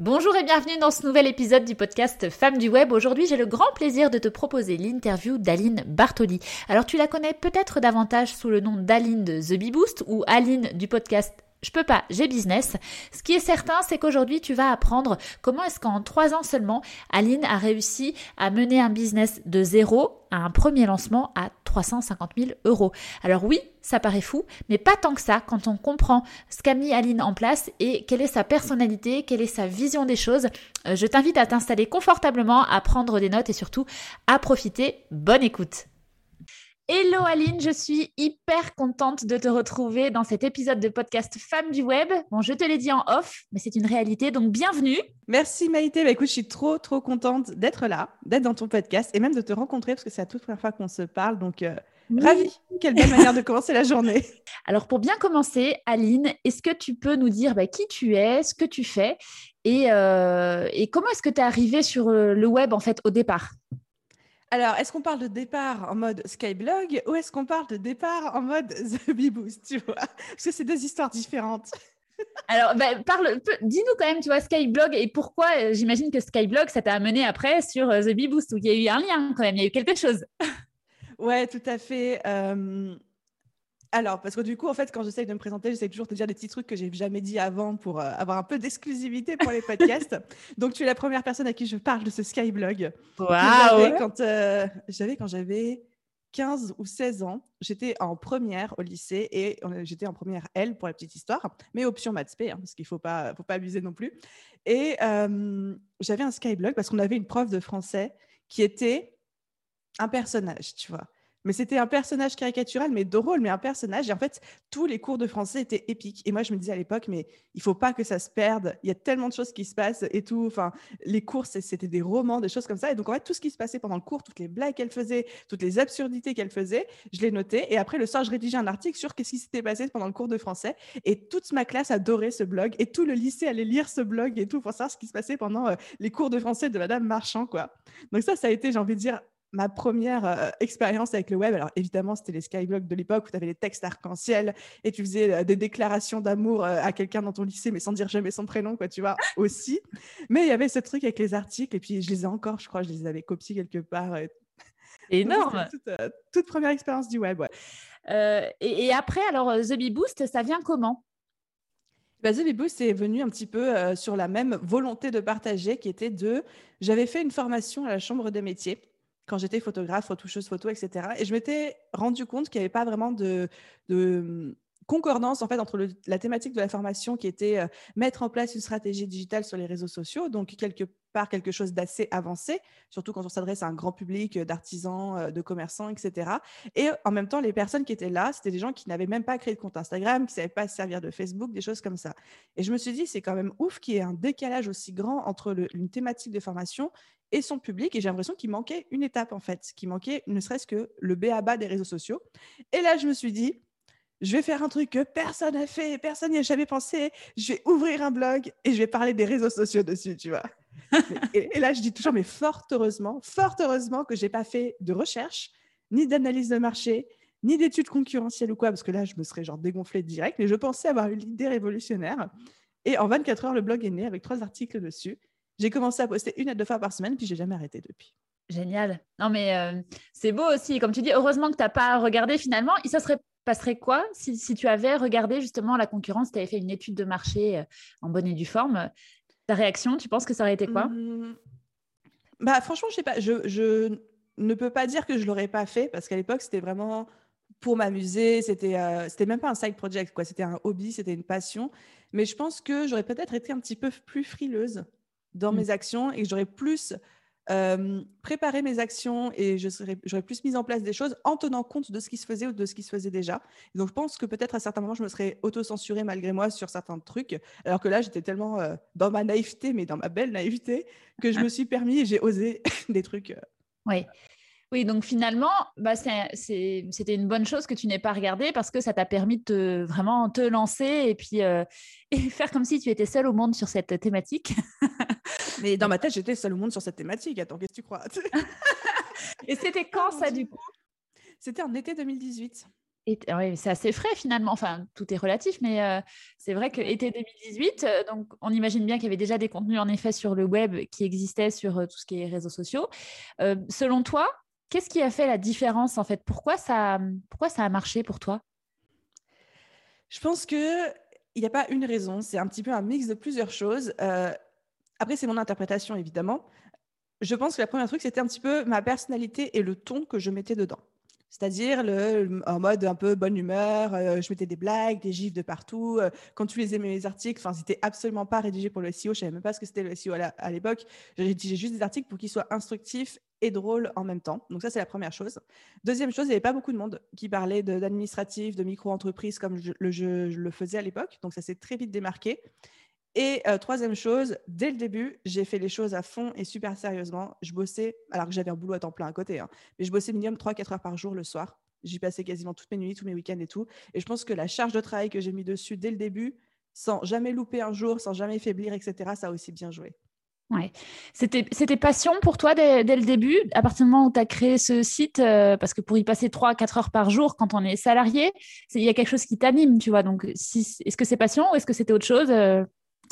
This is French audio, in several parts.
Bonjour et bienvenue dans ce nouvel épisode du podcast Femmes du Web. Aujourd'hui, j'ai le grand plaisir de te proposer l'interview d'Aline Bartoli. Alors, tu la connais peut-être davantage sous le nom d'Aline de The Bee Boost ou Aline du podcast je peux pas, j'ai business. Ce qui est certain, c'est qu'aujourd'hui, tu vas apprendre comment est-ce qu'en trois ans seulement, Aline a réussi à mener un business de zéro à un premier lancement à 350 000 euros. Alors oui, ça paraît fou, mais pas tant que ça quand on comprend ce qu'a mis Aline en place et quelle est sa personnalité, quelle est sa vision des choses. Euh, je t'invite à t'installer confortablement, à prendre des notes et surtout à profiter. Bonne écoute. Hello Aline, je suis hyper contente de te retrouver dans cet épisode de podcast Femmes du Web. Bon, je te l'ai dit en off, mais c'est une réalité, donc bienvenue. Merci Maïté. Bah, écoute, je suis trop, trop contente d'être là, d'être dans ton podcast et même de te rencontrer parce que c'est la toute première fois qu'on se parle. Donc, euh, ravie. Quelle belle manière de commencer la journée. Alors, pour bien commencer, Aline, est-ce que tu peux nous dire bah, qui tu es, ce que tu fais et, euh, et comment est-ce que tu es arrivée sur euh, le web en fait au départ? Alors, est-ce qu'on parle de départ en mode Skyblog ou est-ce qu'on parle de départ en mode The Bee Boost, tu vois? Parce que c'est deux histoires différentes. Alors, bah, parle, dis-nous quand même, tu vois, Skyblog et pourquoi, euh, j'imagine que Skyblog, ça t'a amené après sur euh, The Bee Boost, où il y a eu un lien quand même, il y a eu quelque chose. Ouais, tout à fait. Euh, alors, parce que du coup, en fait, quand j'essaye de me présenter, j'essaie toujours de dire des petits trucs que j'ai jamais dit avant pour euh, avoir un peu d'exclusivité pour les podcasts. Donc, tu es la première personne à qui je parle de ce Skyblog. J'avais quand, euh, j'avais quand j'avais 15 ou 16 ans. J'étais en première au lycée et j'étais en première L pour la petite histoire, mais option maths hein, parce qu'il ne faut pas, faut pas abuser non plus. Et euh, j'avais un Skyblog parce qu'on avait une prof de français qui était un personnage, tu vois mais c'était un personnage caricatural, mais drôle, mais un personnage. Et en fait, tous les cours de français étaient épiques. Et moi, je me disais à l'époque, mais il faut pas que ça se perde. Il y a tellement de choses qui se passent et tout. Enfin, les cours, c'était des romans, des choses comme ça. Et donc, en fait, tout ce qui se passait pendant le cours, toutes les blagues qu'elle faisait, toutes les absurdités qu'elle faisait, je les notais. Et après, le soir, je rédigeais un article sur qu'est-ce qui s'était passé pendant le cours de français. Et toute ma classe adorait ce blog. Et tout le lycée allait lire ce blog et tout pour savoir ce qui se passait pendant euh, les cours de français de Madame Marchand, quoi. Donc ça, ça a été, j'ai envie de dire, ma première euh, expérience avec le web, alors évidemment, c'était les skyblogs de l'époque où tu avais les textes arc-en-ciel et tu faisais euh, des déclarations d'amour euh, à quelqu'un dans ton lycée, mais sans dire jamais son prénom, quoi, tu vois, aussi. Mais il y avait ce truc avec les articles et puis je les ai encore, je crois, je les avais copiés quelque part. Énorme! toute, première expérience du web, ouais. et, après, alors, The Bee Boost, ça vient comment? Bah, The Bee Boost est venu un petit peu sur la même volonté de partager qui était de. J'avais fait une formation à la Chambre des métiers quand j'étais photographe, retoucheuse photo, etc. Et je m'étais rendu compte qu'il n'y avait pas vraiment de, hum, concordance en fait entre la thématique de la formation qui était euh, mettre en place une stratégie digitale sur les réseaux sociaux, donc quelque part quelque chose d'assez avancé, surtout quand on s'adresse à un grand public euh, d'artisans, euh, de commerçants, etc. Et en même temps, les personnes qui étaient là, c'était des gens qui n'avaient même pas créé de compte Instagram, qui ne savaient pas se servir de Facebook, des choses comme ça. Et je me suis dit, c'est quand même ouf qu'il y ait un décalage aussi grand entre une thématique de formation et son public. Et j'ai l'impression qu'il manquait une étape, en fait, qu'il manquait ne serait-ce que le B à bas des réseaux sociaux. Et là, je me suis dit, je vais faire un truc que personne n'a fait, personne n'y a jamais pensé. Je vais ouvrir un blog et je vais parler des réseaux sociaux dessus, tu vois. Et, là, je dis toujours, mais fort heureusement, fort heureusement que j'ai pas fait de recherche, ni d'analyse de marché, ni d'études concurrentielles ou quoi, parce que là, je me serais genre dégonflé direct. Mais je pensais avoir eu l'idée révolutionnaire. Et en 24 heures, le blog est né avec trois articles dessus. J'ai commencé à poster une à deux fois par semaine, puis j'ai jamais arrêté depuis. Génial. Non, mais euh, c'est beau aussi. Comme tu dis, heureusement que tu n'as pas regardé finalement. Et ça serait passerait quoi si, si, tu avais regardé justement la concurrence, tu avais fait une étude de marché euh, en bonne et due forme Ta réaction, tu penses que ça aurait été quoi? Mmh. bah, Franchement, je sais pas. Je, je, ne peux pas dire que je l'aurais pas fait parce qu'à l'époque, c'était vraiment pour m'amuser. C'était euh, c'était même pas un side project, quoi. C'était un hobby, c'était une passion. Mais je pense que j'aurais peut-être été un petit peu plus frileuse dans Mm. mes actions et que j'aurais plus euh, préparé mes actions et je serais- j'aurais plus mis en place des choses en tenant compte de ce qui se faisait ou de ce qui se faisait déjà. Et donc, je pense que peut-être à certains moments, je me serais auto-censurée malgré moi sur certains trucs. Alors que là, j'étais tellement euh, dans ma naïveté, mais dans ma belle naïveté, que je me suis permis et j'ai osé des trucs. euh, Oui. Oui, donc finalement, bah, c'était une bonne chose que tu n'aies pas regardé parce que ça t'a permis de te- vraiment te lancer et puis euh, et faire comme si tu étais seule au monde sur cette thématique. Mais dans ma tête, j'étais seule au monde sur cette thématique. Attends, qu'est-ce que tu crois? Et c'était quand ça du coup? C'était en été 2018. Et- oui, c'est assez frais finalement. Enfin, tout est relatif, mais euh, c'est vrai que été 2018, euh, donc on imagine bien qu'il y avait déjà des contenus en effet sur le web qui existaient sur euh, tout ce qui est réseaux sociaux. Selon toi, qu'est-ce qui a fait la différence en fait? Pourquoi ça, pourquoi ça a marché pour toi? Je pense que il n'y a pas une raison. C'est un petit peu un mix de plusieurs choses. Après, c'est mon interprétation, évidemment. Je pense que la première truc, c'était un petit peu ma personnalité et le ton que je mettais dedans. C'est-à-dire le, en mode un peu bonne humeur, euh, je mettais des blagues, des gifs de partout. euh, quand tu les aimais mes articles, enfin, c'était absolument pas rédigé pour le SEO. Je savais même pas ce que c'était le SEO à l'époque. J'ai rédigé juste des articles pour qu'ils soient instructifs et drôles en même temps. Donc ça, c'est la première chose. Deuxième chose, il n'y avait pas beaucoup de monde qui parlait d'administratif, de, micro-entreprise comme je je- je le faisais à l'époque. Donc ça s'est très vite démarqué. Et euh, troisième chose, dès le début, j'ai fait les choses à fond et super sérieusement. Je bossais, alors que j'avais un boulot à temps plein à côté, hein, mais je bossais minimum 3-4 heures par jour le soir. J'y passais quasiment toutes mes nuits, tous mes week-ends et tout. Et je pense que la charge de travail que j'ai mis dessus dès le début, sans jamais louper un jour, sans jamais faiblir, etc., ça a aussi bien joué. Ouais. C'était, passion pour toi dès, le début, à partir du moment où tu as créé ce site, euh, parce que pour y passer 3-4 heures par jour quand on est salarié, il y a quelque chose qui t'anime, tu vois. Donc, est-ce que c'est passion ou est-ce que c'était autre chose Tu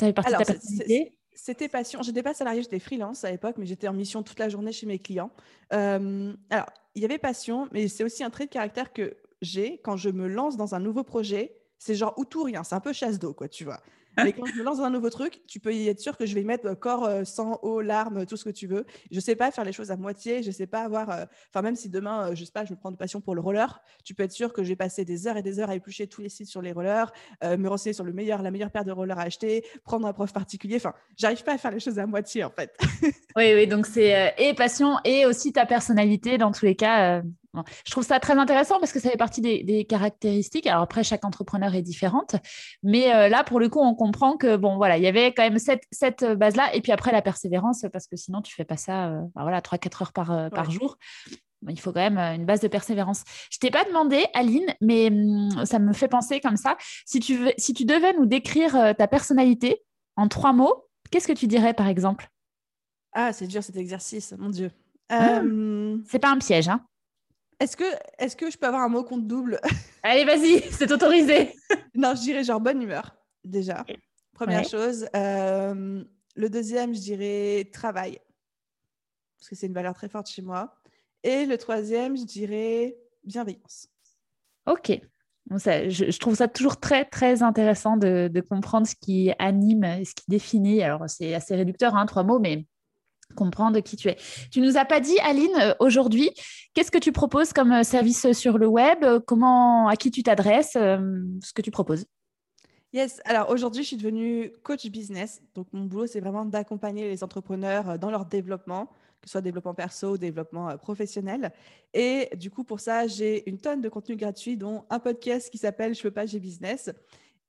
avais partie de Alors, ta c'est- personnalité C'était passion. J'étais pas salariée, j'étais freelance à l'époque, mais j'étais en mission toute la journée chez mes clients. Euh, alors, il y avait passion, mais c'est aussi un trait de caractère que j'ai quand je me lance dans un nouveau projet. C'est genre ou tout ou rien. C'est un peu chasse d'eau, quoi, tu vois. Mais quand je me lance dans un nouveau truc, tu peux y être sûr que je vais y mettre euh, corps, euh, sang, eau, larmes, tout ce que tu veux. Je sais pas faire les choses à moitié. Je sais pas avoir. euh, Enfin, même si demain, euh, je sais pas, je me prends de passion pour le roller, tu peux être sûr que je vais passer des heures et des heures à éplucher tous les sites sur les rollers, me renseigner sur le meilleur, la meilleure paire de rollers à acheter, prendre un prof particulier. Enfin, j'arrive pas à faire les choses à moitié, en fait. Oui, oui, donc c'est et passion et aussi ta personnalité dans tous les cas. Euh. Je trouve ça très intéressant parce que ça fait partie des, des caractéristiques. Alors après, chaque entrepreneur est différente, mais euh, là, pour le coup, on comprend que bon, voilà, il y avait quand même cette, cette base-là et puis après la persévérance parce que sinon, tu fais pas ça, euh, bah, voilà, 3-4 heures par, euh, jour. Bon, Il faut quand même euh, une base de persévérance. Je t'ai pas demandé, Aline, mais hum, ça me fait penser comme ça. Si tu, veux, si tu devais nous décrire euh, ta personnalité en trois mots, qu'est-ce que tu dirais par exemple? Ah, c'est dur cet exercice, mon Dieu. Euh, C'est pas un piège, hein est-ce que, est que je peux avoir un mot compte double? Allez, vas-y, c'est autorisé. Non, je dirais genre bonne humeur, déjà. Première Ouais. chose. Euh, le deuxième, je dirais travail, parce que c'est une valeur très forte chez moi. Et le troisième, je dirais bienveillance. Ok. Bon, ça, je, je trouve ça toujours très, très intéressant de, de comprendre ce qui anime, et ce qui définit. Alors, c'est assez réducteur, hein, trois mots, mais comprendre qui tu es. Tu nous as pas dit, Aline, euh, aujourd'hui, qu'est-ce que tu proposes comme euh, service sur le web? Euh, Comment, à qui tu t'adresses Ce que tu proposes? Yes, alors aujourd'hui, je suis devenue coach business. Donc, mon boulot, c'est vraiment d'accompagner les entrepreneurs dans leur développement, que ce soit développement perso ou développement professionnel. Et du coup, pour ça, j'ai une tonne de contenu gratuit, dont un podcast qui s'appelle Je peux pas, j'ai business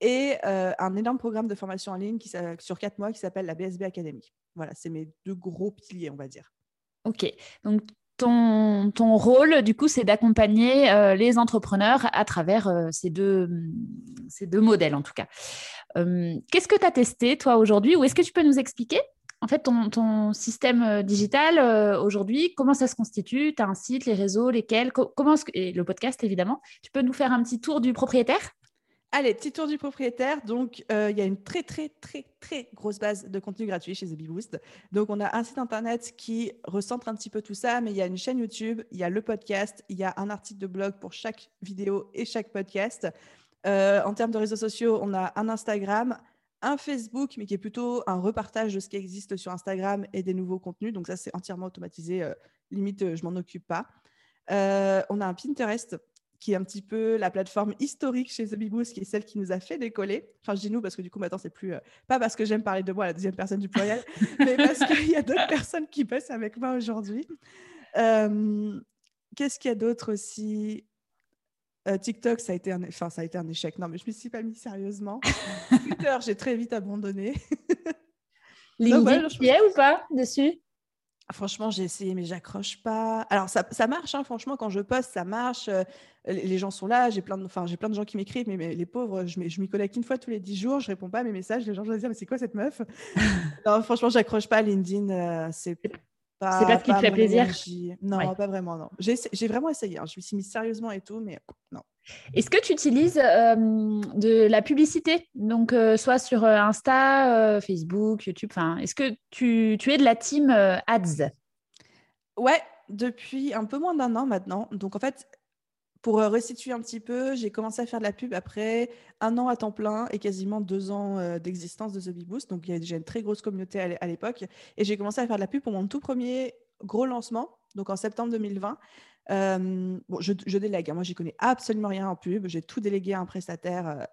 et euh, un énorme programme de formation en ligne sur quatre mois qui s'appelle la BSB Academy. Voilà, c'est mes deux gros piliers, on va dire. Ok. Donc, ton, ton rôle, du coup, c'est d'accompagner euh, les entrepreneurs à travers euh, ces, deux, ces deux modèles, en tout cas. Euh, Qu'est-ce que tu as testé, toi, aujourd'hui? Ou est-ce que tu peux nous expliquer, en fait, ton, ton système digital aujourd'hui Comment ça se constitue? Tu as un site, les réseaux, lesquels? Co- comment Et le podcast, évidemment. Tu peux nous faire un petit tour du propriétaire? Allez, petit tour du propriétaire. Donc, euh, il y a une très, très, très, très grosse base de contenu gratuit chez The Bee Boost. Donc, on a un site internet qui recentre un petit peu tout ça, mais il y a une chaîne YouTube, il y a le podcast, il y a un article de blog pour chaque vidéo et chaque podcast. Euh, en termes de réseaux sociaux, on a un Instagram, un Facebook, mais qui est plutôt un repartage de ce qui existe sur Instagram et des nouveaux contenus. Donc, ça, c'est entièrement automatisé. euh, limite, je m'en occupe pas. On a un Pinterest qui est un petit peu la plateforme historique chez The Beboost, qui est celle qui nous a fait décoller. Enfin, je dis nous parce que du coup, maintenant, c'est plus. Euh, pas parce que j'aime parler de moi à la deuxième personne du pluriel, mais parce qu'il y a d'autres personnes qui bossent avec moi aujourd'hui. Euh, qu'est-ce qu'il y a d'autre aussi? Euh, TikTok, ça a, été un... Enfin, ça a été un échec. Non, mais je ne me suis pas mis sérieusement. Twitter, j'ai très vite abandonné. LinkedIn, tu y es ou pas dessus? Franchement, j'ai essayé, mais j'accroche pas. Alors, ça, ça marche, hein, franchement, quand je poste, ça marche. Euh, les gens sont là, j'ai plein, de, enfin, j'ai plein de gens qui m'écrivent, mais, les pauvres, je, je m'y connecte une fois tous les dix jours, je réponds pas à mes messages, les gens vont dire, mais c'est quoi cette meuf? Non, franchement, j'accroche pas. LinkedIn, euh, c'est. C'est pas ce qui te fait plaisir Non, pas vraiment, non. J'ai, vraiment essayé, hein. je me suis mise sérieusement et tout, mais non. Est-ce que tu utilises euh, de la publicité, donc soit sur Insta, Facebook, YouTube Est-ce que tu, tu, es de la team ads? Ouais, depuis un peu moins d'un an maintenant. Donc en fait, pour restituer un petit peu, j'ai commencé à faire de la pub après un an à temps plein et quasiment deux ans d'existence de The Bee Boost. Donc il y avait déjà une très grosse communauté à l'époque. Et j'ai commencé à faire de la pub pour mon tout premier gros lancement, donc en septembre 2020. bon, je, je délègue, hein. moi j'y connais absolument rien en pub. J'ai tout délégué à un prestataire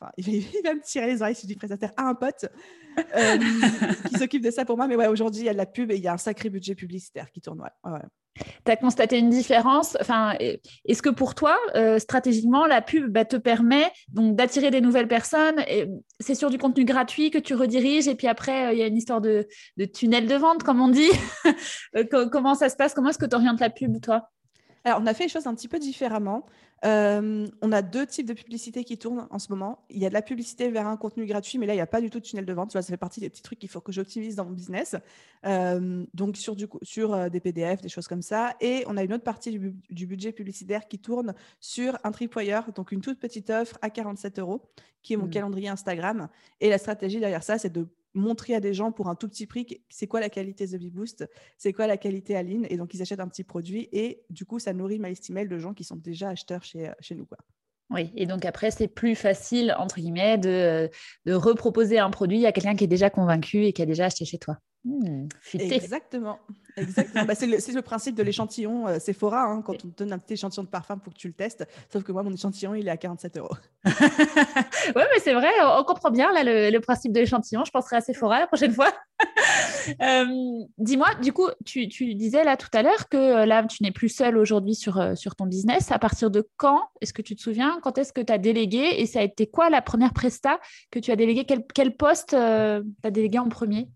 Enfin, il, va, me tirer les oreilles si je dis prestataire à un pote euh, qui s'occupe de ça pour moi. Mais ouais, aujourd'hui, il y a de la pub et il y a un sacré budget publicitaire qui tourne. Ouais. Tu as constaté une différence? Enfin, Est-ce que pour toi, euh, stratégiquement, la pub bah, te permet d'attirer des nouvelles personnes C'est sur du contenu gratuit que tu rediriges et puis après, euh, il y a une histoire de, de, tunnel de vente, comme on dit? Comment ça se passe? Comment est-ce que tu orientes la pub, toi? Alors, on a fait les choses un petit peu différemment. Euh, on a deux types de publicité qui tournent en ce moment. Il y a de la publicité vers un contenu gratuit, mais là, il n'y a pas du tout de tunnel de vente. Ça fait partie des petits trucs qu'il faut que j'optimise dans mon business. Euh, donc, sur, du, sur euh, des PDF, des choses comme ça. Et on a une autre partie du, budget publicitaire qui tourne sur un tripwire, donc une toute petite offre à 47 euros, qui est mon mmh. calendrier Instagram. Et la stratégie derrière ça, c'est de montrer à des gens pour un tout petit prix c'est quoi la qualité The Bee Boost, c'est quoi la qualité Aline, et donc ils achètent un petit produit, et du coup, ça nourrit ma liste email de gens qui sont déjà acheteurs chez, euh, chez nous. Oui, et donc après, c'est plus facile, entre guillemets, de, de reproposer un produit à quelqu'un qui est déjà convaincu et qui a déjà acheté chez toi. Mmh, Exactement. Exactement. Bah, c'est, le, principe de l'échantillon euh, Sephora. Hein, quand on te donne un petit échantillon de parfum pour que tu le testes. Sauf que moi, mon échantillon, il est à 47 euros. oui, mais c'est vrai, on comprend bien là, le, principe de l'échantillon. Je penserai à Sephora la prochaine fois. Euh, dis-moi, du coup, tu, disais là tout à l'heure que euh, là, tu n'es plus seule aujourd'hui sur, sur ton business. À partir de quand Est-ce que tu te souviens Quand est-ce que tu as délégué Et ça a été quoi la première presta que tu as délégué? Quel, quel, poste tu as délégué en premier?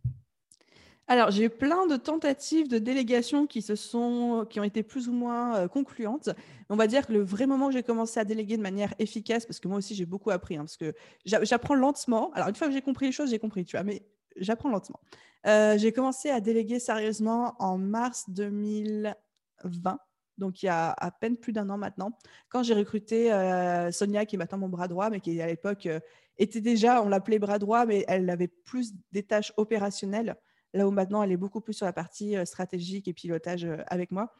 Alors, j'ai eu plein de tentatives de délégation qui, se sont, qui ont été plus ou moins euh, concluantes. On va dire que le vrai moment où j'ai commencé à déléguer de manière efficace, parce que moi aussi j'ai beaucoup appris, hein, parce que j'apprends lentement. Alors, une fois que j'ai compris les choses, j'ai compris, tu vois, mais j'apprends lentement. Euh, j'ai commencé à déléguer sérieusement en mars 2020, donc il y a à peine plus d'un an maintenant, quand j'ai recruté euh, Sonia, qui est maintenant mon bras droit, mais qui à l'époque était déjà, on l'appelait bras droit, mais elle avait plus des tâches opérationnelles là où maintenant elle est beaucoup plus sur la partie euh, stratégique et pilotage euh, avec moi.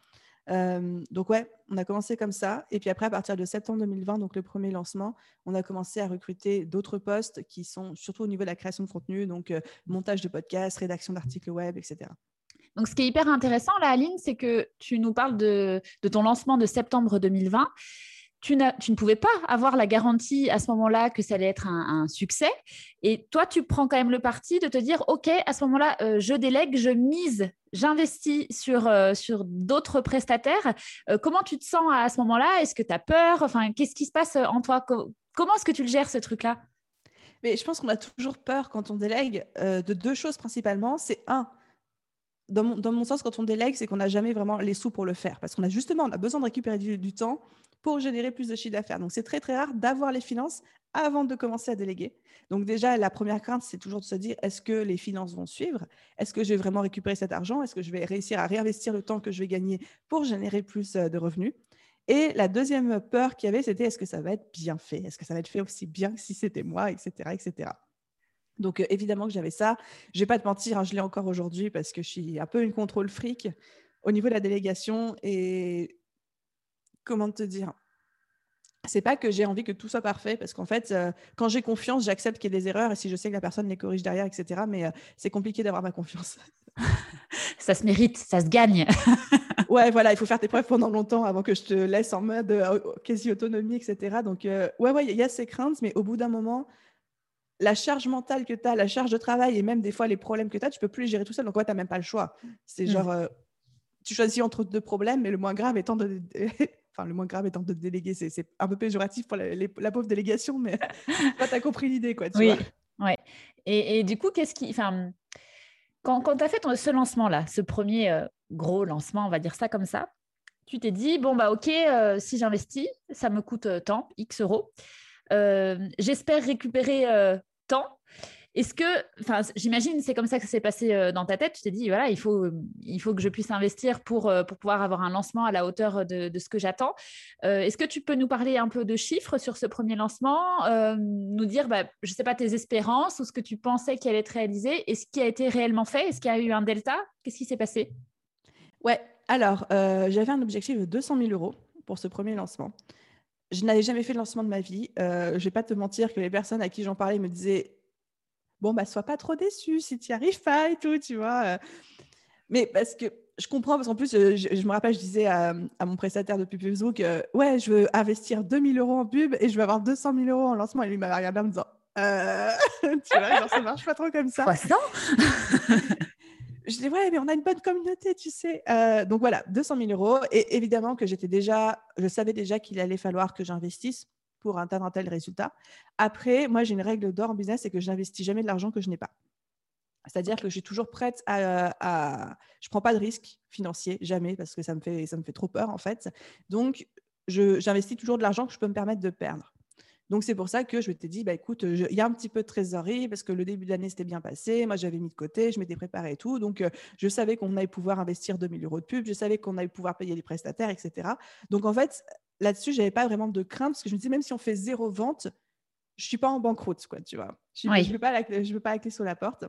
Euh, donc ouais, on a commencé comme ça. Et puis après, à partir de septembre 2020, donc le premier lancement, on a commencé à recruter d'autres postes qui sont surtout au niveau de la création de contenu, donc montage de podcasts, rédaction d'articles web, etc. Donc ce qui est hyper intéressant là, Aline, c'est que tu nous parles de, de ton lancement de septembre 2020 tu, ne pouvais pas avoir la garantie à ce moment-là que ça allait être un, succès. Et toi, tu prends quand même le parti de te dire, OK, à ce moment-là, euh, je délègue, je mise, j'investis sur, euh, sur d'autres prestataires. Euh, comment tu te sens à, ce moment-là? Est-ce que tu as peur? Enfin, qu'est-ce qui se passe en toi? Comment est-ce que tu le gères, ce truc-là? Mais je pense qu'on a toujours peur quand on délègue de deux choses principalement. C'est un, dans mon, sens, quand on délègue, c'est qu'on n'a jamais vraiment les sous pour le faire. Parce qu'on a justement on a besoin de récupérer du temps pour générer plus de chiffre d'affaires. Donc, c'est très, très rare d'avoir les finances avant de commencer à déléguer. Donc, déjà, la première crainte, c'est toujours de se dire, est-ce que les finances vont suivre? Est-ce que je vais vraiment récupérer cet argent? Est-ce que je vais réussir à réinvestir le temps que je vais gagner pour générer plus euh, de revenus? Et la deuxième peur qu'il y avait, c'était est-ce que ça va être bien fait? Est-ce que ça va être fait aussi bien que si c'était moi, etc., etc. Donc, euh, évidemment que j'avais ça. Je vais pas te mentir, hein, je l'ai encore aujourd'hui parce que je suis un peu une contrôle fric au niveau de la délégation. Et comment te dire c'est pas que j'ai envie que tout soit parfait, parce qu'en fait, euh, quand j'ai confiance, j'accepte qu'il y ait des erreurs, et si je sais que la personne les corrige derrière, etc. Mais euh, c'est compliqué d'avoir ma confiance. ça se mérite, ça se gagne. ouais, voilà, il faut faire tes preuves pendant longtemps avant que je te laisse en mode euh, quasi-autonomie, etc. Donc, ouais, ouais, il y a ces craintes, mais au bout d'un moment, la charge mentale que tu as, la charge de travail et même des fois les problèmes que tu as, tu peux plus les gérer tout seul. Donc, ouais, tu n'as même pas le choix. C'est mmh. genre, tu choisis entre deux problèmes, mais le moins grave étant de. Enfin, le moins grave étant de déléguer. C'est un peu péjoratif pour la, pauvre délégation, mais tu as compris l'idée, quoi. Tu oui, ouais. Et, et, du coup, qu'est-ce qui. Enfin, quand, quand tu as fait ton, ce lancement-là, ce premier euh, gros lancement, on va dire ça comme ça, tu t'es dit, bon, bah, OK, euh, si j'investis, ça me coûte euh, tant, X euros. J'espère récupérer tant. Est-ce que, enfin, j'imagine, c'est comme ça que ça s'est passé euh, dans ta tête. Tu t'es dit, voilà, il faut, il faut que je puisse investir pour, euh, pour pouvoir avoir un lancement à la hauteur de, de ce que j'attends. Euh, est-ce que tu peux nous parler un peu de chiffres sur ce premier lancement, nous dire, bah, je ne sais pas, tes espérances ou ce que tu pensais qui allait être réalisé et ce qui a été réellement fait? Est-ce qu'il y a eu un delta? Qu'est-ce qui s'est passé? Ouais, alors, j'avais un objectif de 200 000 euros pour ce premier lancement. Je n'avais jamais fait de lancement de ma vie. je ne vais pas te mentir que les personnes à qui j'en parlais me disaient bon, bah, sois pas trop déçu si tu n'y arrives pas et tout, tu vois. Euh. Mais parce que je comprends, parce qu'en plus, euh, je, me rappelle, je disais à, mon prestataire de Facebook, euh, ouais, je veux investir 2000 euros en pub et je veux avoir 200 000 euros en lancement. Et lui m'avait regardé en me disant, tu vois, genre, ça marche pas trop comme ça. je dis, ouais, mais on a une bonne communauté, tu sais. donc voilà, 200 000 euros. Et évidemment que j'étais déjà, je savais déjà qu'il allait falloir que j'investisse pour atteindre un tel résultat. Après, moi, j'ai une règle d'or en business, c'est que je n'investis jamais de l'argent que je n'ai pas. C'est-à-dire que je suis toujours prête à, Je ne prends pas de risque financier, jamais, parce que ça me fait, ça me fait trop peur, en fait. Donc, j'investis toujours de l'argent que je peux me permettre de perdre. Donc, c'est pour ça que je m'étais dit, bah, écoute, il y a un petit peu de trésorerie parce que le début de l'année s'était bien passé. Moi, j'avais mis de côté, je m'étais préparé et tout. Donc, euh, je savais qu'on allait pouvoir investir 2000 euros de pub, je savais qu'on allait pouvoir payer les prestataires, etc. Donc, en fait, là-dessus, j'avais pas vraiment de crainte parce que je me disais, même si on fait zéro vente, je suis pas en banqueroute, quoi, tu vois. Je ne veux, pas la, veux pas la clé sur la porte.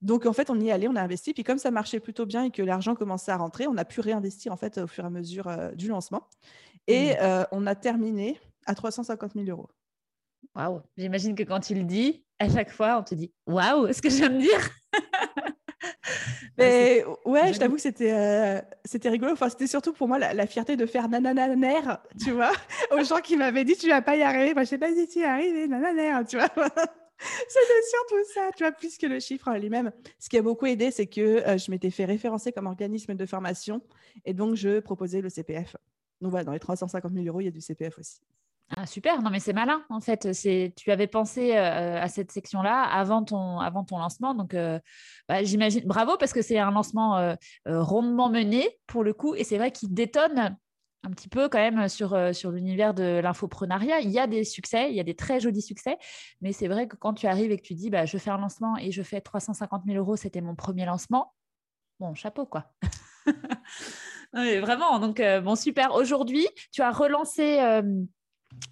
Donc, en fait, on y est allé, on a investi. Puis, comme ça marchait plutôt bien et que l'argent commençait à rentrer, on a pu réinvestir, en fait, au fur et à mesure euh, du lancement. Et mmh. euh, on a terminé à 350 000 euros. Waouh J'imagine que quand tu le dis, à chaque fois, on te dit Waouh, ce que j'aime dire? Mais ouais, je t'avoue que c'était euh, c'était rigolo. Enfin, c'était surtout pour moi la, fierté de faire nanananer, tu vois, aux gens qui m'avaient dit tu vas pas y arriver. Moi, je sais pas si tu y arrives, nanananer, tu vois. C'était surtout ça, tu vois, plus que le chiffre lui-même. Ce qui a beaucoup aidé, c'est que euh, je m'étais fait référencer comme organisme de formation et donc je proposais le CPF. Donc voilà, dans les 350 000 euros, il y a du CPF aussi. Ah, super, non mais c'est malin en fait. Tu avais pensé euh, à cette section-là avant ton avant ton lancement, donc euh, bah, j'imagine bravo parce que c'est un lancement euh, rondement mené pour le coup et c'est vrai qu'il détonne un petit peu quand même sur sur l'univers de l'infoprenariat. Il y a des succès, il y a des très jolis succès, mais c'est vrai que quand tu arrives et que tu dis bah je fais un lancement et je fais 350 000 euros, c'était mon premier lancement. Bon chapeau quoi. vraiment donc bon super. Aujourd'hui tu as relancé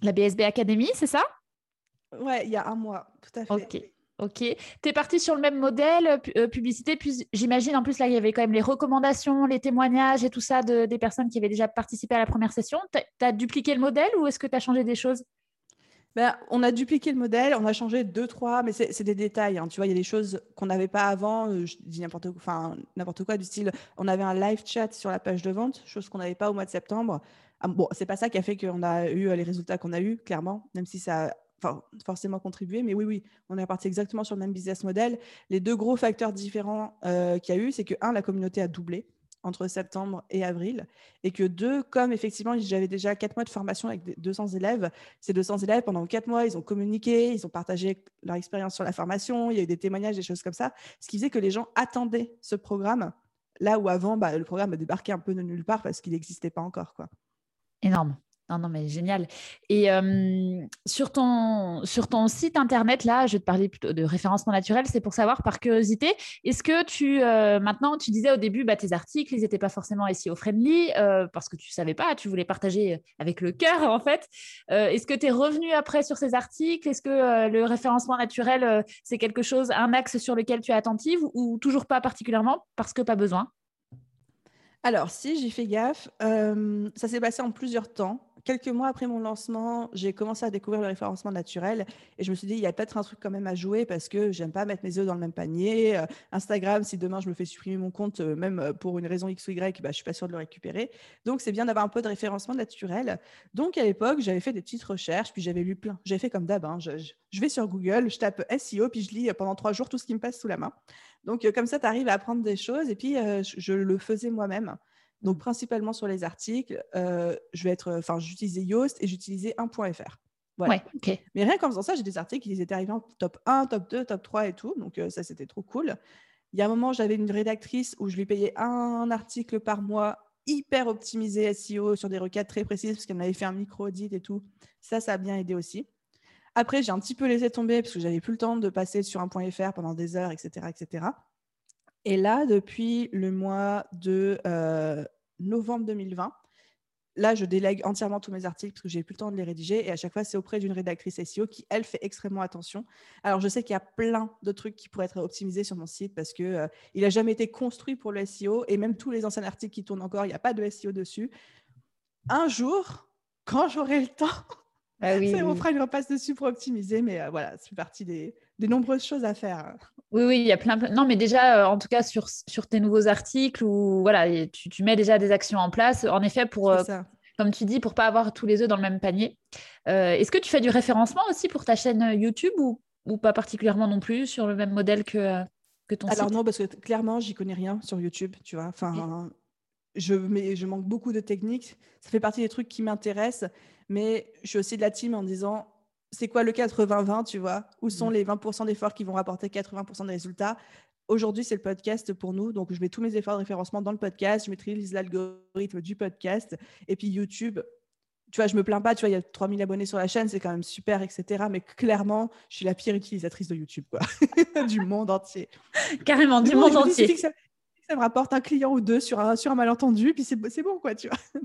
la BSB Academy, c'est ça? Ouais, il y a un mois, tout à fait. Ok. Ok. Tu es parti sur le même modèle, euh, publicité, puis j'imagine en plus là, il y avait quand même les recommandations, les témoignages et tout ça de, des personnes qui avaient déjà participé à la première session. Tu as, dupliqué le modèle ou est-ce que tu as changé des choses? Ben, on a dupliqué le modèle, on a changé deux, trois, mais c'est des détails. Hein. Tu vois, il y a des choses qu'on n'avait pas avant. Euh, je dis n'importe quoi, enfin, n'importe quoi du style. On avait un live chat sur la page de vente, chose qu'on n'avait pas au mois de septembre. Ah, bon, c'est pas ça qui a fait qu'on a eu euh, les résultats qu'on a eu, clairement, même si ça a forcément contribué. Mais oui, oui, on est reparti exactement sur le même business model. Les deux gros facteurs différents euh, qu'il y a eu, c'est que, un, la communauté a doublé entre septembre et avril, et que deux, comme effectivement j'avais déjà quatre mois de formation avec 200 élèves, ces 200 élèves, pendant quatre mois, ils ont communiqué, ils ont partagé leur expérience sur la formation, il y a eu des témoignages, des choses comme ça, ce qui faisait que les gens attendaient ce programme, là où avant, bah, le programme a débarqué un peu de nulle part parce qu'il n'existait pas encore. Quoi. Énorme. Non, non, mais génial. Et sur, ton, sur ton site internet, là, je vais te parler plutôt de référencement naturel, c'est pour savoir par curiosité, est-ce que tu, maintenant, tu disais au début, bah, tes articles, ils n'étaient pas forcément SEO friendly parce que tu ne savais pas, tu voulais partager avec le cœur, en fait. est-ce que tu es revenu après sur ces articles? Est-ce que le référencement naturel, c'est quelque chose, un axe sur lequel tu es attentive ou toujours pas particulièrement parce que pas besoin? Alors, si, j'ai fait gaffe. ça s'est passé en plusieurs temps quelques mois après mon lancement, j'ai commencé à découvrir le référencement naturel et je me suis dit, il y a peut-être un truc quand même à jouer parce que j'aime pas mettre mes œufs dans le même panier. Euh, Instagram, si demain je me fais supprimer mon compte, euh, même euh, pour une raison X ou Y, bah, je suis pas sûre de le récupérer. Donc, c'est bien d'avoir un peu de référencement naturel. Donc, à l'époque, j'avais fait des petites recherches, puis j'avais lu plein. J'avais fait comme d'hab. Hein. Je, je, vais sur Google, je tape SEO, puis je lis pendant trois jours tout ce qui me passe sous la main. Donc, comme ça, tu arrives à apprendre des choses et puis je le faisais moi-même. Donc, principalement sur les articles, euh, je vais être, enfin, j'utilisais Yoast et j'utilisais 1.fr. Ouais, Mais rien qu'en faisant ça, j'ai des articles qui étaient arrivés en top 1, top 2, top 3 et tout. Donc, euh, ça, c'était trop cool. Il y a un moment, j'avais une rédactrice où je lui payais un article par mois hyper optimisé SEO sur des requêtes très précises parce qu'elle m'avait fait un micro-audit et tout. Ça, ça a bien aidé aussi. Après, j'ai un petit peu laissé tomber parce que j'avais plus le temps de passer sur un .fr pendant des heures, etc., etc. Et là, depuis le mois de euh, novembre 2020, là, je délègue entièrement tous mes articles parce que j'ai plus le temps de les rédiger. Et à chaque fois, c'est auprès d'une rédactrice SEO qui, elle, fait extrêmement attention. Alors, je sais qu'il y a plein de trucs qui pourraient être optimisés sur mon site parce qu'il euh, il n'a jamais été construit pour le SEO. Et même tous les anciens articles qui tournent encore, il n'y a pas de SEO dessus. Un jour, quand j'aurai le temps, ah on fera une repasse dessus pour optimiser. Mais euh, voilà, c'est partie des, des nombreuses choses à faire. Oui, oui, il y a plein, Non, mais déjà, euh, en tout cas, sur, sur tes nouveaux articles, ou voilà, tu, tu, mets déjà des actions en place, en effet, pour, euh, comme tu dis, pour pas avoir tous les œufs dans le même panier. Euh, est-ce que tu fais du référencement aussi pour ta chaîne YouTube ou, ou pas particulièrement non plus sur le même modèle que, que ton Alors site? non, parce que clairement, j'y connais rien sur YouTube, tu vois. Enfin, je, mais, je manque beaucoup de techniques. Ça fait partie des trucs qui m'intéressent, mais je suis aussi de la team en disant c'est quoi le 80-20, tu vois? Où sont mm. les 20% d'efforts qui vont rapporter 80% de résultats? Aujourd'hui, c'est le podcast pour nous. Donc, je mets tous mes efforts de référencement dans le podcast. Je maîtrise l'algorithme du podcast. Et puis, YouTube, tu vois, je me plains pas. Tu vois, il y a 3000 abonnés sur la chaîne. C'est quand même super, etc. Mais clairement, je suis la pire utilisatrice de YouTube, quoi. du monde entier. Carrément, du monde entier ça me rapporte un client ou deux sur un, sur un malentendu, puis c'est bon, quoi, tu vois.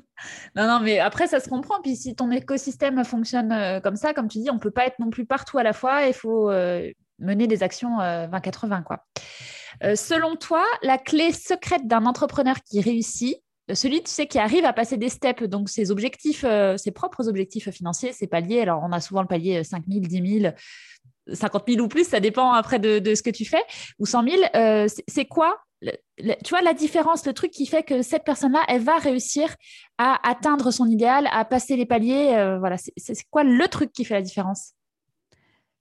Non, non, mais après, ça se comprend. Puis si ton écosystème fonctionne euh, comme ça, comme tu dis, on ne peut pas être non plus partout à la fois. Il faut euh, mener des actions 20-80, euh, quoi. selon toi, la clé secrète d'un entrepreneur qui réussit, celui tu sais qui arrive à passer des steps, donc ses objectifs, ses propres objectifs financiers, ses paliers. Alors, on a souvent le palier 5 000, 10 000, 50 000 ou plus, ça dépend après de, de ce que tu fais, ou 100 000. c'est quoi tu vois la différence, le truc qui fait que cette personne-là, elle va réussir à atteindre son idéal, à passer les paliers. Euh, voilà, c'est quoi le truc qui fait la différence?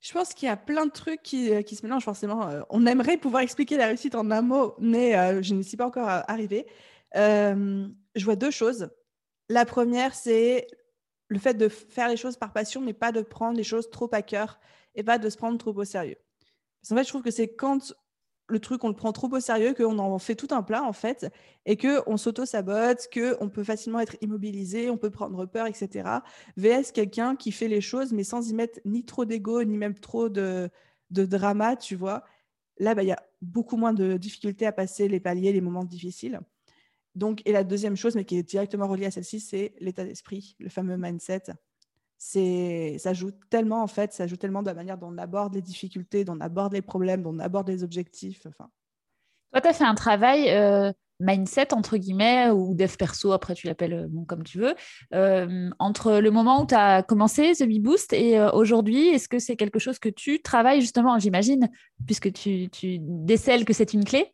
Je pense qu'il y a plein de trucs qui, euh, qui se mélangent forcément. Euh, on aimerait pouvoir expliquer la réussite en un mot, mais je ne suis pas encore arrivée. je vois deux choses. La première, c'est le fait de faire les choses par passion, mais pas de prendre les choses trop à cœur et pas de se prendre trop au sérieux. en fait, je trouve que c'est quand le truc, on le prend trop au sérieux, qu'on en fait tout un plat en fait, et qu'on s'auto-sabote, qu'on peut facilement être immobilisé, on peut prendre peur, etc. VS quelqu'un qui fait les choses, mais sans y mettre ni trop d'ego, ni même trop de, de drama, tu vois. Là, bah, il y a beaucoup moins de difficultés à passer les paliers, les moments difficiles. Donc, et la deuxième chose, mais qui est directement reliée à celle-ci, c'est l'état d'esprit, le fameux mindset c'est ça joue tellement en fait, ça joue tellement de la manière dont on aborde les difficultés, dont on aborde les problèmes, dont on aborde les objectifs. Enfin. Toi, tu as fait un travail euh, mindset, entre guillemets, ou dev perso, après tu l'appelles euh, comme tu veux, euh, entre le moment où tu as commencé The Bee Boost et aujourd'hui, est-ce que c'est quelque chose que tu travailles justement, j'imagine, puisque tu, tu décèles que c'est une clé?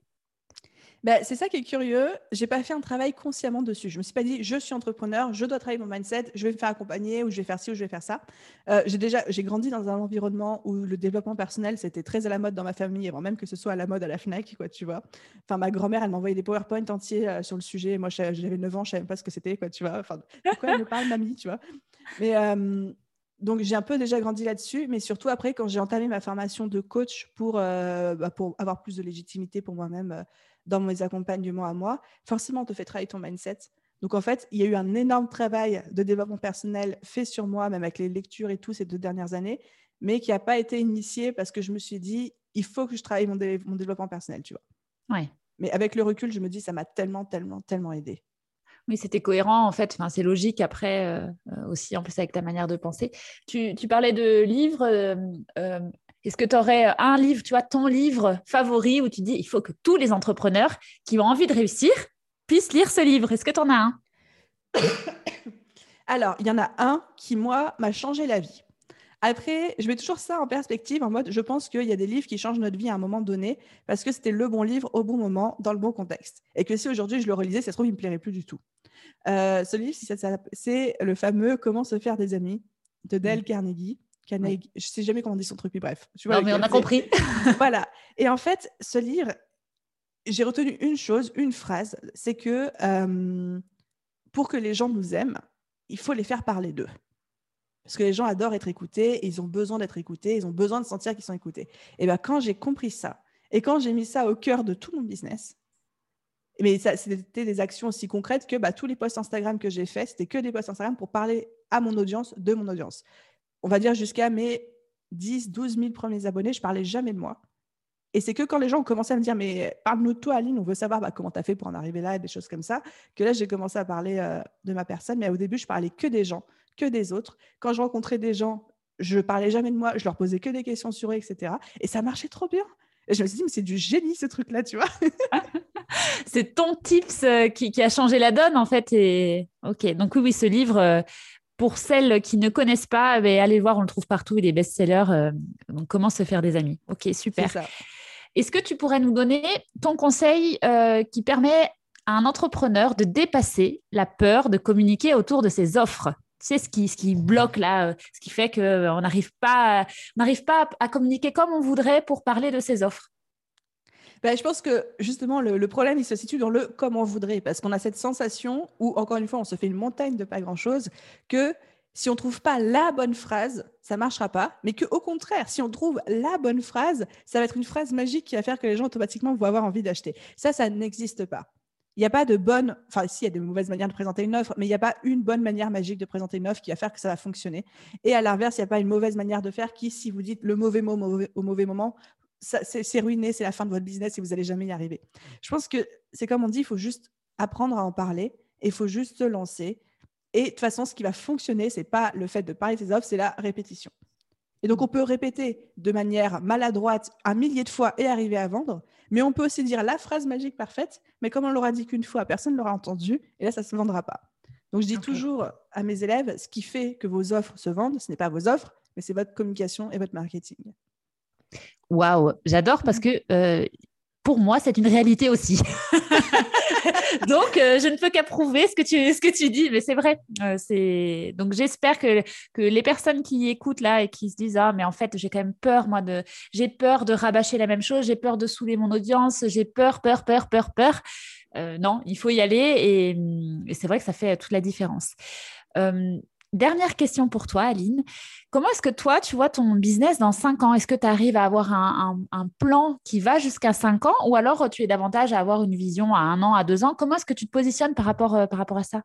Bah, c'est ça qui est curieux. J'ai pas fait un travail consciemment dessus. Je me suis pas dit, je suis entrepreneur, je dois travailler mon mindset, je vais me faire accompagner ou je vais faire ci ou je vais faire ça. Euh, j'ai déjà, j'ai grandi dans un environnement où le développement personnel c'était très à la mode dans ma famille, avant même que ce soit à la mode à la Fnac, quoi, tu vois. Enfin, ma grand-mère, elle m'envoyait des PowerPoint entiers euh, sur le sujet. Moi, j'avais 9 ans, je savais même pas ce que c'était, quoi, tu vois. Enfin, pourquoi elle me parle, mamie, tu vois? Mais euh, donc j'ai un peu déjà grandi là-dessus, mais surtout après quand j'ai entamé ma formation de coach pour, bah, pour avoir plus de légitimité pour moi-même dans mes accompagnements à moi, forcément, on te fait travailler ton mindset. Donc, en fait, il y a eu un énorme travail de développement personnel fait sur moi, même avec les lectures et tout, ces deux dernières années, mais qui n'a pas été initié parce que je me suis dit, il faut que je travaille mon, mon développement personnel, tu vois. Ouais. Mais avec le recul, je me dis, ça m'a tellement, tellement, tellement aidé. Oui, c'était cohérent en fait. Enfin, c'est logique après euh, euh, aussi, en plus avec ta manière de penser. Tu, tu parlais de livres. Euh, est-ce que tu aurais euh, un livre, tu vois, ton livre favori où tu dis il faut que tous les entrepreneurs qui ont envie de réussir puissent lire ce livre? Est-ce que tu en as un? Alors, il y en a un qui, moi, m'a changé la vie. Après, je mets toujours ça en perspective, en mode, je pense qu'il y a des livres qui changent notre vie à un moment donné, parce que c'était le bon livre au bon moment, dans le bon contexte. Et que si aujourd'hui je le relisais, ça se trouve, il me plairait plus du tout. Euh, ce livre, c'est le fameux Comment se faire des amis de Dale Carnegie. Carnegie Je sais jamais comment on dit son truc, mais bref. Tu vois non, mais on a compris. voilà. Et en fait, ce livre, j'ai retenu une chose, une phrase, c'est que euh, pour que les gens nous aiment, il faut les faire parler d'eux. Parce que les gens adorent être écoutés, et ils ont besoin d'être écoutés, ils ont besoin de sentir qu'ils sont écoutés. Et bien, quand j'ai compris ça, et quand j'ai mis ça au cœur de tout mon business, mais c'était des actions aussi concrètes que bah, tous les posts Instagram que j'ai faits, c'était que des posts Instagram pour parler à mon audience, de mon audience. On va dire jusqu'à mes 10, 12 000 premiers abonnés, je parlais jamais de moi. Et c'est que quand les gens ont commencé à me dire, mais parle-nous de toi, Aline, on veut savoir bah, comment tu as fait pour en arriver là et des choses comme ça, que là, j'ai commencé à parler euh, de ma personne. Mais au début, je parlais que des gens que des autres. Quand je rencontrais des gens, je parlais jamais de moi, je leur posais que des questions sur eux, etc. Et ça marchait trop bien. Et je me suis dit, mais c'est du génie ce truc-là, tu vois. c'est ton tips euh, qui, a changé la donne, en fait. Et ok, donc oui, oui, ce livre, euh, pour celles qui ne connaissent pas, eh allez voir, on le trouve partout, il est best-seller. Euh, donc, comment se faire des amis. Ok, super. Est-ce que tu pourrais nous donner ton conseil qui permet à un entrepreneur de dépasser la peur de communiquer autour de ses offres? Tu sais, ce qui, ce qui bloque là, euh, ce qui fait qu'on euh, n'arrive pas, n'arrive pas à, communiquer comme on voudrait pour parler de ses offres ben, je pense que justement, le, problème, il se situe dans le comme on voudrait, parce qu'on a cette sensation où, encore une fois, on se fait une montagne de pas grand-chose, que si on ne trouve pas la bonne phrase, ça ne marchera pas, mais qu'au contraire, si on trouve la bonne phrase, ça va être une phrase magique qui va faire que les gens automatiquement vont avoir envie d'acheter. Ça, ça n'existe pas il n'y a pas de bonne, enfin, si, il y a de mauvaises manières de présenter une offre, mais il n'y a pas une bonne manière magique de présenter une offre qui va faire que ça va fonctionner. Et à l'inverse, il n'y a pas une mauvaise manière de faire qui, si vous dites le mauvais mot au mauvais moment, c'est ruiné, c'est la fin de votre business et vous n'allez jamais y arriver. Je pense que c'est comme on dit, il faut juste apprendre à en parler et il faut juste se lancer. Et de toute façon, ce qui va fonctionner, ce n'est pas le fait de parler de ses offres, c'est la répétition. Et donc, on peut répéter de manière maladroite un millier de fois et arriver à vendre, mais on peut aussi dire la phrase magique parfaite, mais comme on l'aura dit qu'une fois, personne ne l'aura entendu, et là, ça ne se vendra pas. Donc, je dis toujours à mes élèves, ce qui fait que vos offres se vendent, ce n'est pas vos offres, mais c'est votre communication et votre marketing. Waouh, j'adore parce que euh, pour moi, c'est une réalité aussi. Donc, euh, je ne peux qu'approuver ce, que tu, ce que tu dis, mais c'est vrai. Euh, c'est... Donc, j'espère que, que les personnes qui écoutent là et qui se disent Ah, mais en fait, j'ai quand même peur, moi, de... j'ai peur de rabâcher la même chose, j'ai peur de saouler mon audience, j'ai peur, peur, peur, peur, peur. Non, il faut y aller et, et, c'est vrai que ça fait toute la différence. Dernière question pour toi, Aline. Comment est-ce que toi, tu vois ton business dans cinq ans? Est-ce que tu arrives à avoir un, plan qui va jusqu'à cinq ans ou alors tu es davantage à avoir une vision à un an, à deux ans? Comment est-ce que tu te positionnes par rapport, euh, par rapport à ça?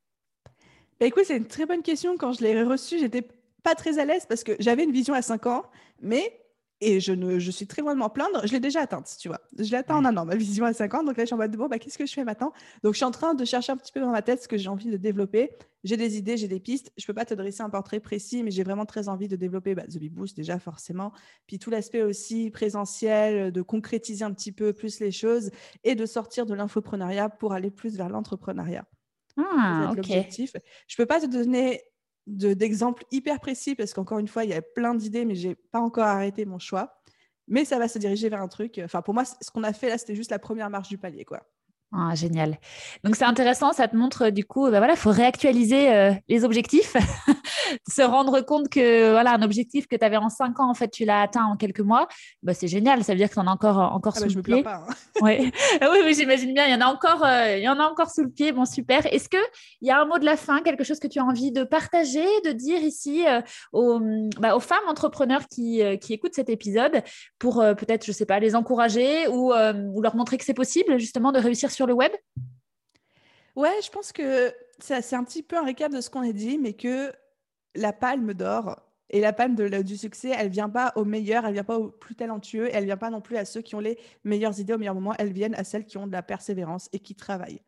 Bah, Écoute, c'est une très bonne question. Quand je l'ai reçue, j'étais pas très à l'aise parce que j'avais une vision à cinq ans, mais et je, ne, je suis très loin de m'en plaindre. Je l'ai déjà atteinte, tu vois. Je l'ai atteinte en un an, ma vision à 5 ans. Donc là, je suis en mode, bon, bah, qu'est-ce que je fais maintenant? Donc, je suis en train de chercher un petit peu dans ma tête ce que j'ai envie de développer. J'ai des idées, j'ai des pistes. Je ne peux pas te dresser un portrait précis, mais j'ai vraiment très envie de développer bah, The Big Boost, déjà, forcément. Puis tout l'aspect aussi présentiel, de concrétiser un petit peu plus les choses et de sortir de l'infoprenariat pour aller plus vers l'entrepreneuriat. Ah, ok. Je ne peux pas te donner d'exemples hyper précis parce qu'encore une fois, il y a plein d'idées, mais j'ai pas encore arrêté mon choix. Mais ça va se diriger vers un truc. Enfin, pour moi, ce qu'on a fait là, c'était juste la première marche du palier, quoi. Ah, génial. Donc c'est intéressant, ça te montre du coup, ben voilà, il faut réactualiser euh, les objectifs, se rendre compte que voilà, un objectif que tu avais en cinq ans, en fait, tu l'as atteint en quelques mois. Bah, c'est génial, ça veut dire que tu en as encore, encore ah sous bah, le pied. Pas, hein. Ah oui, oui j'imagine bien, il y en a encore, euh, il y en a encore sous le pied. Bon, super. Est-ce qu'il y a un mot de la fin, quelque chose que tu as envie de partager, de dire ici euh, aux, bah, aux, femmes entrepreneurs qui, qui, écoutent cet épisode pour peut-être, je sais pas, les encourager ou, ou leur montrer que c'est possible justement de réussir sur le web? Ouais, je pense que c'est un petit peu un récap de ce qu'on a dit, mais que la palme d'or et la palme de, du succès, elle vient pas aux meilleurs, elle vient pas aux plus talentueux, elle vient pas non plus à ceux qui ont les meilleures idées au meilleur moment, elle vient à celles qui ont de la persévérance et qui travaillent.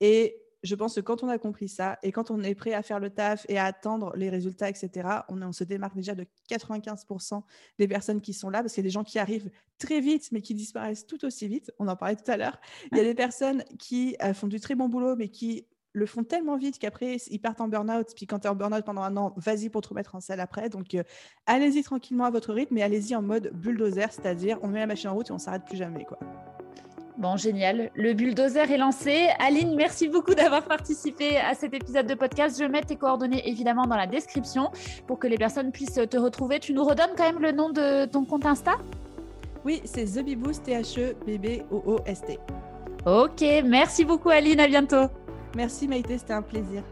Et je pense que quand on a compris ça et quand on est prêt à faire le taf et à attendre les résultats, etc., on, se démarque déjà de 95% des personnes qui sont là parce qu'il y a des gens qui arrivent très vite mais qui disparaissent tout aussi vite. On en parlait tout à l'heure. Il y a des personnes qui euh, font du très bon boulot mais qui le font tellement vite qu'après, ils partent en burn-out. Puis quand tu es en burn-out pendant un an, vas-y pour te remettre en salle après. Donc, euh, allez-y tranquillement à votre rythme, mais allez-y en mode bulldozer, c'est-à-dire on met la machine en route et on s'arrête plus jamais. quoi. Bon, génial. Le bulldozer est lancé. Aline, merci beaucoup d'avoir participé à cet épisode de podcast. Je mets tes coordonnées évidemment dans la description pour que les personnes puissent te retrouver. Tu nous redonnes quand même le nom de ton compte Insta? Oui, c'est The Beboost, T-H-E-B-B-O-O-S-T. Ok, merci beaucoup Aline, à bientôt. Merci Maïté, c'était un plaisir.